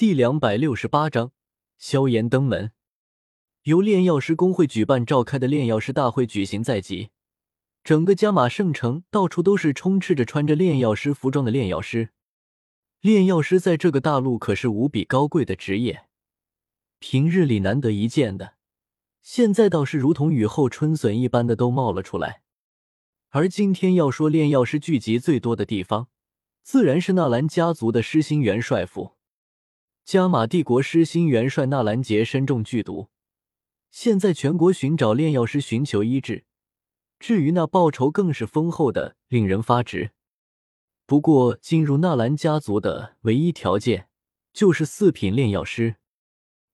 第两百六十八章萧炎登门。由炼药师工会举办召开的炼药师大会举行在即，整个加玛圣城到处都是充斥着穿着炼药师服装的炼药师。炼药师在这个大陆可是无比高贵的职业，平日里难得一见的，现在倒是如同雨后春笋一般的都冒了出来。而今天要说炼药师聚集最多的地方，自然是纳兰家族的失心元帅府。加玛帝国师心元帅纳兰杰身中剧毒，现在全国寻找炼药师寻求医治。至于那报酬，更是丰厚的，令人发指。不过，进入纳兰家族的唯一条件就是四品炼药师。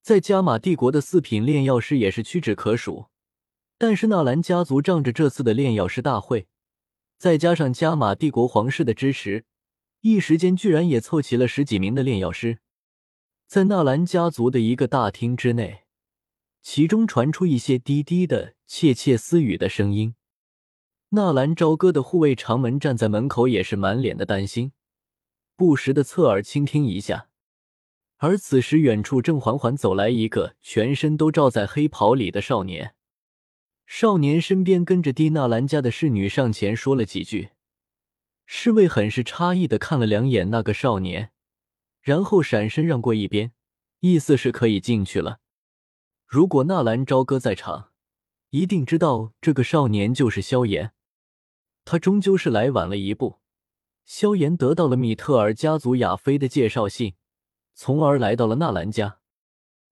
在加玛帝国的四品炼药师也是屈指可数。但是纳兰家族仗着这次的炼药师大会，再加上加玛帝国皇室的支持，一时间居然也凑齐了十几名的炼药师。在纳兰家族的一个大厅之内，其中传出一些低低的窃窃私语的声音。纳兰朝歌的护卫长门站在门口，也是满脸的担心，不时的侧耳倾听一下。而此时，远处正缓缓走来一个全身都罩在黑袍里的少年。少年身边跟着蒂纳兰家的侍女上前说了几句，侍卫很是诧异的看了两眼那个少年。然后闪身让过一边，意思是可以进去了。如果纳兰朝歌在场，一定知道这个少年就是萧炎。他终究是来晚了一步。萧炎得到了米特尔家族亚妃的介绍信，从而来到了纳兰家，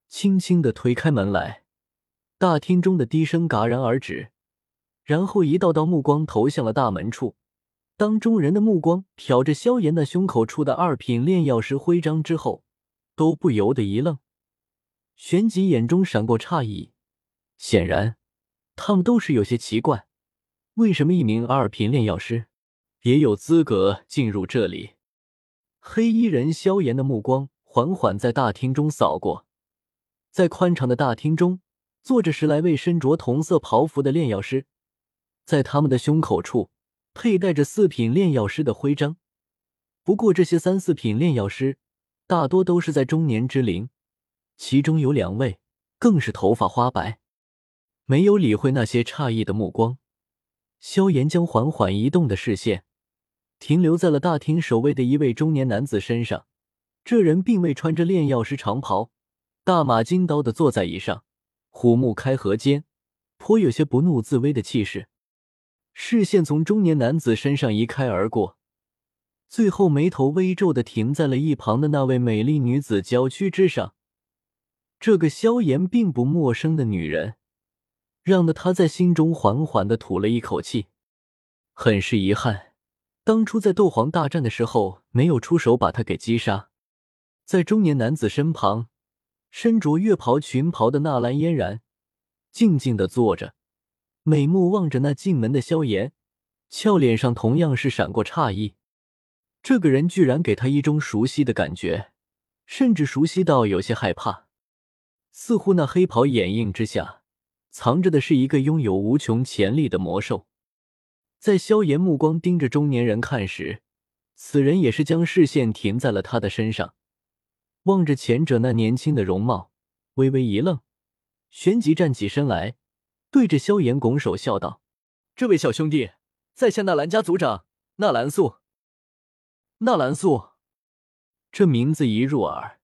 轻轻的推开门来，大厅中的低声戛然而止，然后一道道目光投向了大门处。当众人的目光瞟着萧炎那胸口处的二品炼药师徽章之后，都不由得一愣，旋即眼中闪过诧异。显然，他们都是有些奇怪，为什么一名二品炼药师也有资格进入这里？黑衣人萧炎的目光缓缓在大厅中扫过，在宽敞的大厅中坐着十来位身着同色袍服的炼药师，在他们的胸口处。佩戴着四品炼药师的徽章，不过这些三四品炼药师大多都是在中年之龄，其中有两位更是头发花白。没有理会那些诧异的目光，萧炎将缓缓移动的视线停留在了大厅守卫的一位中年男子身上。这人并未穿着炼药师长袍，大马金刀的坐在椅上，虎目开合间，颇有些不怒自威的气势。视线从中年男子身上移开而过，最后眉头微皱的停在了一旁的那位美丽女子娇躯之上。这个萧炎并不陌生的女人，让得他在心中缓缓的吐了一口气。很是遗憾，当初在斗皇大战的时候没有出手把他给击杀。在中年男子身旁，身着月袍裙袍的纳兰嫣然静静的坐着。美目望着那进门的萧炎，俏脸上同样是闪过诧异。这个人居然给他一种熟悉的感觉，甚至熟悉到有些害怕。似乎那黑袍掩映之下，藏着的是一个拥有无穷潜力的魔兽。在萧炎目光盯着中年人看时，此人也是将视线停在了他的身上，望着前者那年轻的容貌，微微一愣，旋即站起身来。对着萧炎拱手笑道：“这位小兄弟，在下纳兰家族长纳兰素。”纳兰素，这名字一入耳，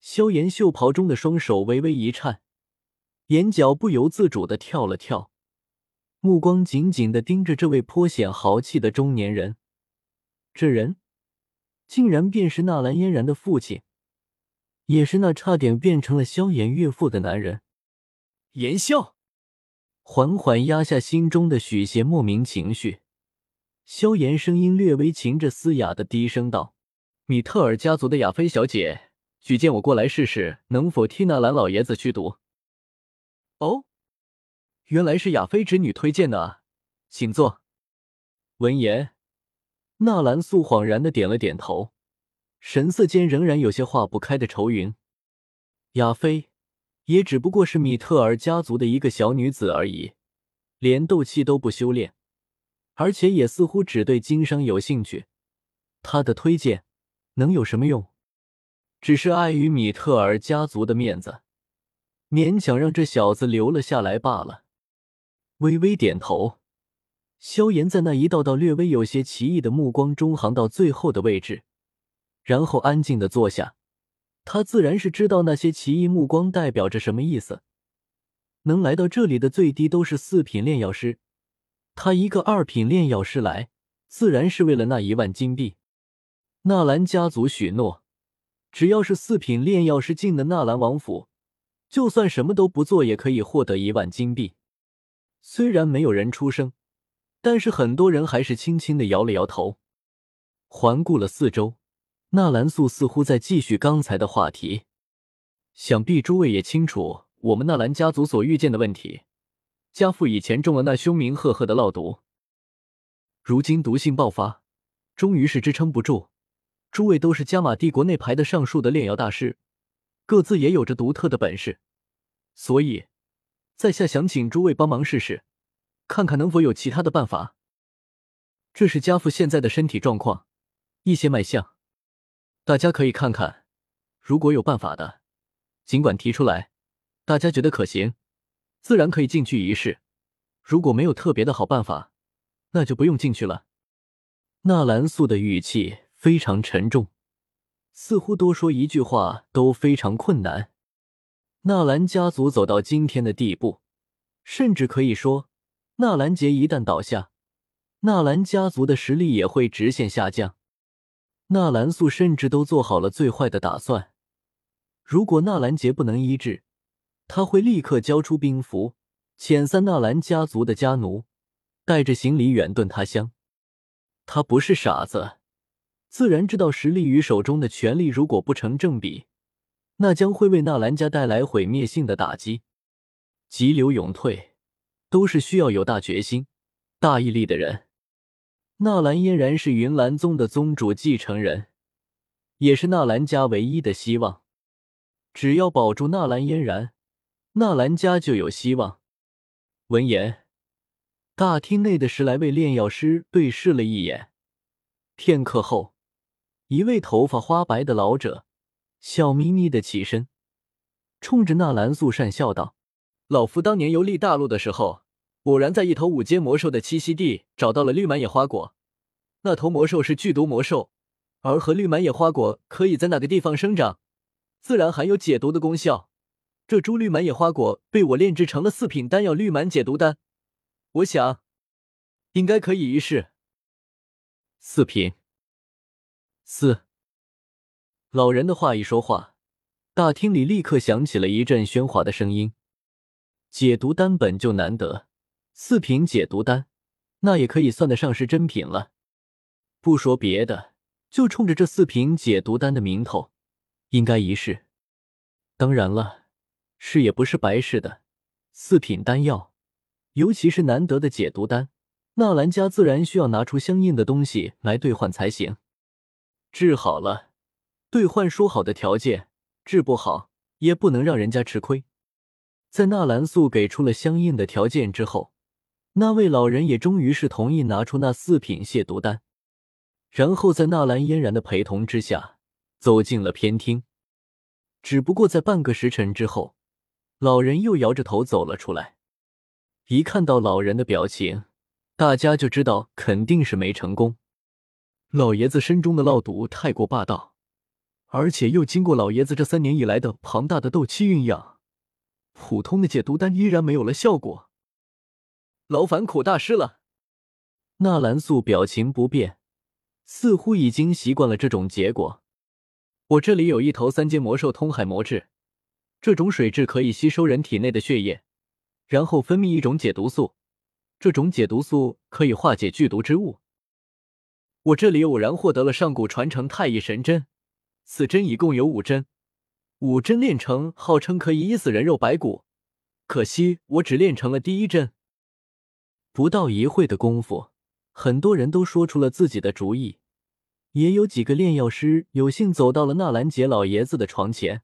萧炎袖袍中的双手微微一颤，眼角不由自主的跳了跳，目光紧紧的盯着这位颇显豪气的中年人。这人竟然便是纳兰嫣然的父亲，也是那差点变成了萧炎岳父的男人严萧。缓缓压下心中的许些莫名情绪，萧炎声音略微噙着嘶哑的低声道：“米特尔家族的亚菲小姐举荐我过来试试，能否替纳兰老爷子驱毒。”哦，原来是亚菲侄女推荐的啊，请坐。闻言，纳兰素恍然的点了点头，神色间仍然有些化不开的愁云。亚菲。也只不过是米特尔家族的一个小女子而已，连斗气都不修炼，而且也似乎只对经商有兴趣。他的推荐能有什么用？只是碍于米特尔家族的面子，勉强让这小子留了下来罢了。微微点头，萧炎在那一道道略微有些奇异的目光中行到最后的位置，然后安静的坐下。他自然是知道那些奇异目光代表着什么意思。能来到这里的最低都是四品炼药师，他一个二品炼药师来，自然是为了那一万金币。纳兰家族许诺，只要是四品炼药师进的纳兰王府，就算什么都不做，也可以获得一万金币。虽然没有人出声，但是很多人还是轻轻的摇了摇头，环顾了四周。纳兰素似乎在继续刚才的话题，想必诸位也清楚我们纳兰家族所遇见的问题。家父以前中了那凶名赫赫的烙毒，如今毒性爆发，终于是支撑不住。诸位都是加玛帝国内排得上数的炼药大师，各自也有着独特的本事，所以，在下想请诸位帮忙试试，看看能否有其他的办法。这是家父现在的身体状况，一些脉象。大家可以看看，如果有办法的，尽管提出来。大家觉得可行，自然可以进去一试；如果没有特别的好办法，那就不用进去了。纳兰素的语气非常沉重，似乎多说一句话都非常困难。纳兰家族走到今天的地步，甚至可以说，纳兰杰一旦倒下，纳兰家族的实力也会直线下降。纳兰素甚至都做好了最坏的打算。如果纳兰杰不能医治，他会立刻交出兵符，遣散纳兰家族的家奴，带着行李远遁他乡。他不是傻子，自然知道实力与手中的权力如果不成正比，那将会为纳兰家带来毁灭性的打击。急流勇退，都是需要有大决心、大毅力的人。纳兰嫣然是云岚宗的宗主继承人，也是纳兰家唯一的希望。只要保住纳兰嫣然，纳兰家就有希望。闻言，大厅内的十来位炼药师对视了一眼。片刻后，一位头发花白的老者笑眯眯的起身，冲着纳兰素善笑道：“老夫当年游历大陆的时候。”偶然在一头五阶魔兽的栖息地找到了绿满野花果，那头魔兽是剧毒魔兽，而和绿满野花果可以在那个地方生长，自然含有解毒的功效。这株绿满野花果被我炼制成了四品丹药绿满解毒丹，我想应该可以一试。四品，四。老人的话一说话，大厅里立刻响起了一阵喧哗的声音。解毒丹本就难得。四品解毒丹，那也可以算得上是珍品了。不说别的，就冲着这四品解毒丹的名头，应该一试。当然了，试也不是白试的。四品丹药，尤其是难得的解毒丹，纳兰家自然需要拿出相应的东西来兑换才行。治好了，兑换说好的条件；治不好，也不能让人家吃亏。在纳兰素给出了相应的条件之后。那位老人也终于是同意拿出那四品亵毒丹，然后在纳兰嫣然的陪同之下走进了偏厅。只不过在半个时辰之后，老人又摇着头走了出来。一看到老人的表情，大家就知道肯定是没成功。老爷子身中的烙毒太过霸道，而且又经过老爷子这三年以来的庞大的斗气蕴养，普通的解毒丹依然没有了效果。劳烦苦大师了。纳兰素表情不变，似乎已经习惯了这种结果。我这里有一头三阶魔兽通海魔质，这种水质可以吸收人体内的血液，然后分泌一种解毒素，这种解毒素可以化解剧毒之物。我这里偶然获得了上古传承太乙神针，此针一共有五针，五针炼成号称可以医死人肉白骨，可惜我只炼成了第一针。不到一会的功夫，很多人都说出了自己的主意，也有几个炼药师有幸走到了纳兰杰老爷子的床前。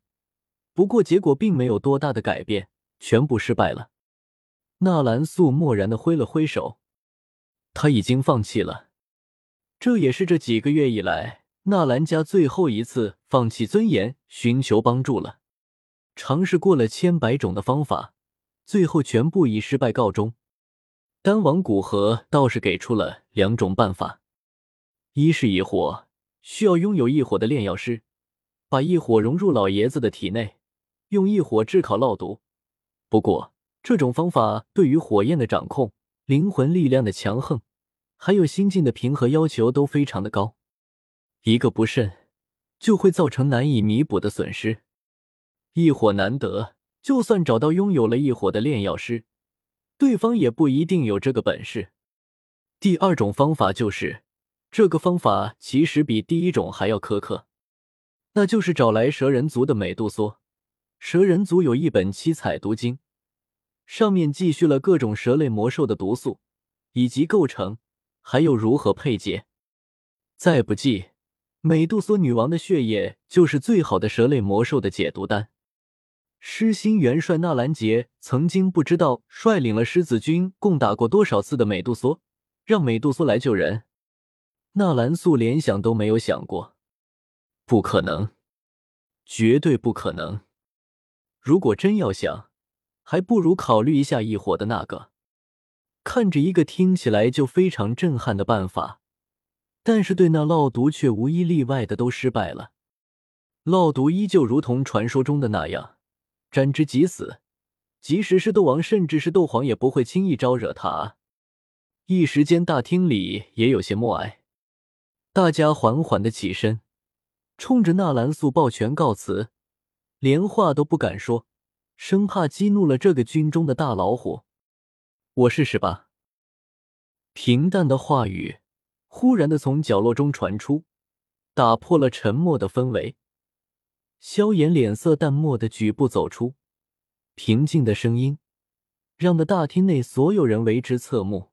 不过结果并没有多大的改变，全部失败了。纳兰素漠然的挥了挥手，他已经放弃了。这也是这几个月以来纳兰家最后一次放弃尊严，寻求帮助了。尝试过了千百种的方法，最后全部以失败告终。丹王古河倒是给出了两种办法：一是异火，需要拥有异火的炼药师，把异火融入老爷子的体内，用异火炙烤烙毒。不过，这种方法对于火焰的掌控、灵魂力量的强横，还有心境的平和要求都非常的高。一个不慎，就会造成难以弥补的损失。异火难得，就算找到拥有了异火的炼药师，对方也不一定有这个本事。第二种方法就是，这个方法其实比第一种还要苛刻，那就是找来蛇人族的美杜莎。蛇人族有一本七彩毒经，上面记叙了各种蛇类魔兽的毒素以及构成，还有如何配解。再不济。美杜莎女王的血液就是最好的蛇类魔兽的解毒丹。狮心元帅纳兰杰曾经不知道率领了狮子军共打过多少次的美杜莎，让美杜莎来救人。纳兰素连想都没有想过，不可能，绝对不可能。如果真要想，还不如考虑一下异火的那个。看着一个听起来就非常震撼的办法。但是对那烙毒却无一例外的都失败了，烙毒依旧如同传说中的那样，沾之即死。即使是斗王，甚至是斗皇，也不会轻易招惹他！一时间，大厅里也有些默哀。大家缓缓的起身，冲着纳兰素抱拳告辞，连话都不敢说，生怕激怒了这个军中的大老虎。我试试吧。平淡的话语。忽然的从角落中传出，打破了沉默的氛围。萧炎脸色淡漠的举步走出，平静的声音让那大厅内所有人为之侧目。